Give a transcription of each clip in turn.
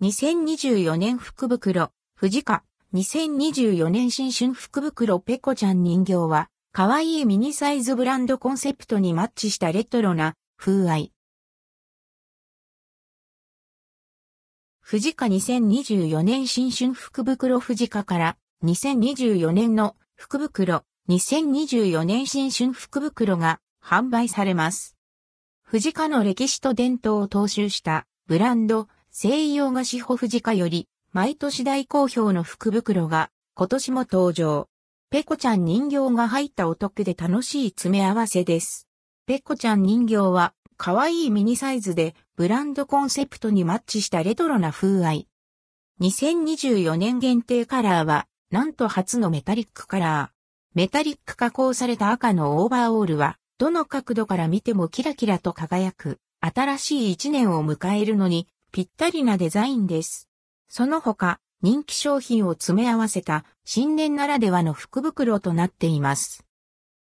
2024年福袋、藤家、2024年新春福袋ペコちゃん人形は、可愛いミニサイズブランドコンセプトにマッチしたレトロな風合い。藤家2024年新春福袋藤家から2024年の福袋2024年新春福袋が販売されます。藤家の歴史と伝統を踏襲したブランド西洋菓子穂藤家より毎年大好評の福袋が今年も登場。ペコちゃん人形が入ったお得で楽しい詰め合わせです。ペコちゃん人形は可愛いミニサイズでブランドコンセプトにマッチしたレトロな風合い。2024年限定カラーは、なんと初のメタリックカラー。メタリック加工された赤のオーバーオールは、どの角度から見てもキラキラと輝く、新しい一年を迎えるのに、ぴったりなデザインです。その他、人気商品を詰め合わせた新年ならではの福袋となっています。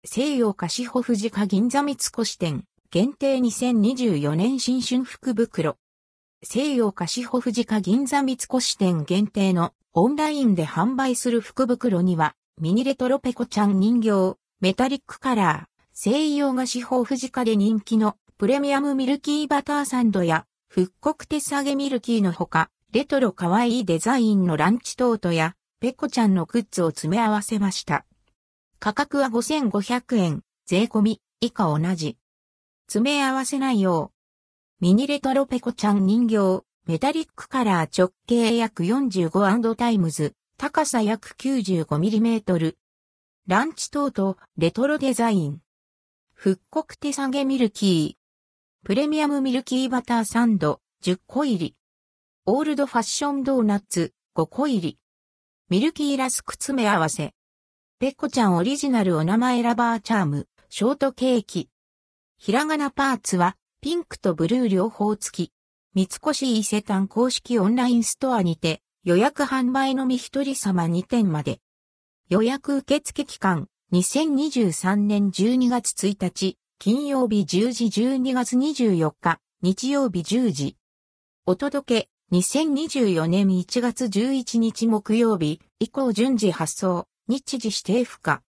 西洋菓子富士家銀座三越店。限定2024年新春福袋。西洋菓子富士家銀座三越店限定のオンラインで販売する福袋には、ミニレトロペコちゃん人形、メタリックカラー、西洋菓子富士家で人気のプレミアムミルキーバターサンドや復刻手下げミルキーのほか、レトロ可愛いデザインのランチトートやペコちゃんのグッズを詰め合わせました。価格は5500円、税込み、以下同じ。詰め合わせないよう。ミニレトロペコちゃん人形、メタリックカラー直径約45タイムズ、高さ約 95mm。ランチトート、レトロデザイン。復刻手下げミルキー。プレミアムミルキーバターサンド、10個入り。オールドファッションドーナツ、5個入り。ミルキーラスク詰め合わせ。ペコちゃんオリジナルお名前ラバーチャーム、ショートケーキ。ひらがなパーツはピンクとブルー両方付き。三越伊勢丹公式オンラインストアにて予約販売のみ一人様2点まで。予約受付期間2023年12月1日金曜日10時12月24日日曜日10時。お届け2024年1月11日木曜日以降順次発送日時指定不可。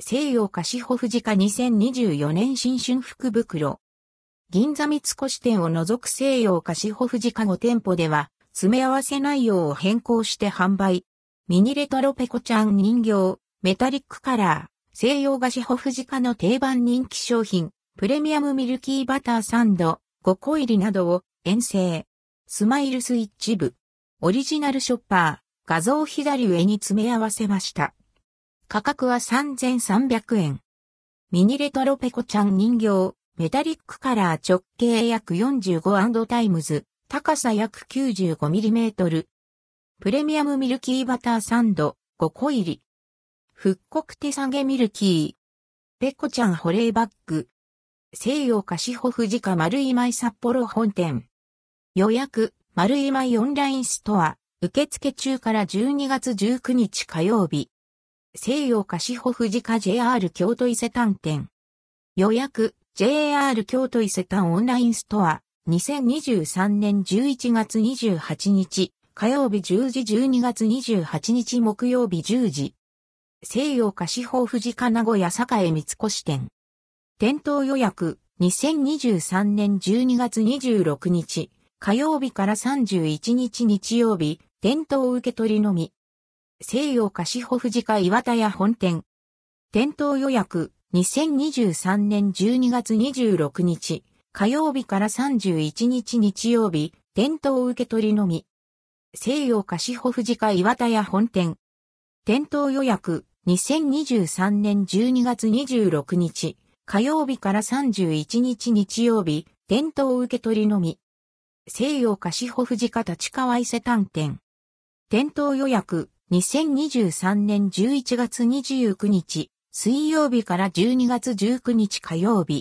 西洋菓子穂富士家2024年新春福袋。銀座三越店を除く西洋菓子穂富士家5店舗では、詰め合わせ内容を変更して販売。ミニレトロペコちゃん人形、メタリックカラー、西洋菓子舗不二家の定番人気商品、プレミアムミルキーバターサンド、5個入りなどを、遠征、スマイルスイッチ部、オリジナルショッパー、画像左上に詰め合わせました。価格は3300円。ミニレトロペコちゃん人形、メタリックカラー直径約45タイムズ、高さ約 95mm。プレミアムミルキーバターサンド、5個入り。復刻手下げミルキー。ペコちゃん保冷バッグ。西洋菓子穂富士家丸い舞札幌本店。予約、丸い舞オンラインストア。受付中から12月19日火曜日。西洋菓子穂富士家 JR 京都伊勢丹店。予約 JR 京都伊勢丹オンラインストア2023年11月28日火曜日10時12月28日木曜日10時。西洋菓子穂富士家名古屋栄三越店。店頭予約2023年12月26日火曜日から31日日曜日店頭受け取りのみ。西洋菓子穂富士家岩田屋本店。店頭予約2023年12月26日火曜日から31日日曜日店頭受け取りのみ。西洋菓子穂富士家岩田屋本店。店頭予約2023年12月26日火曜日から31日日曜日店頭受け取りのみ。西洋菓子穂富士家立川伊勢丹店。店頭予約2023年11月29日、水曜日から12月19日火曜日、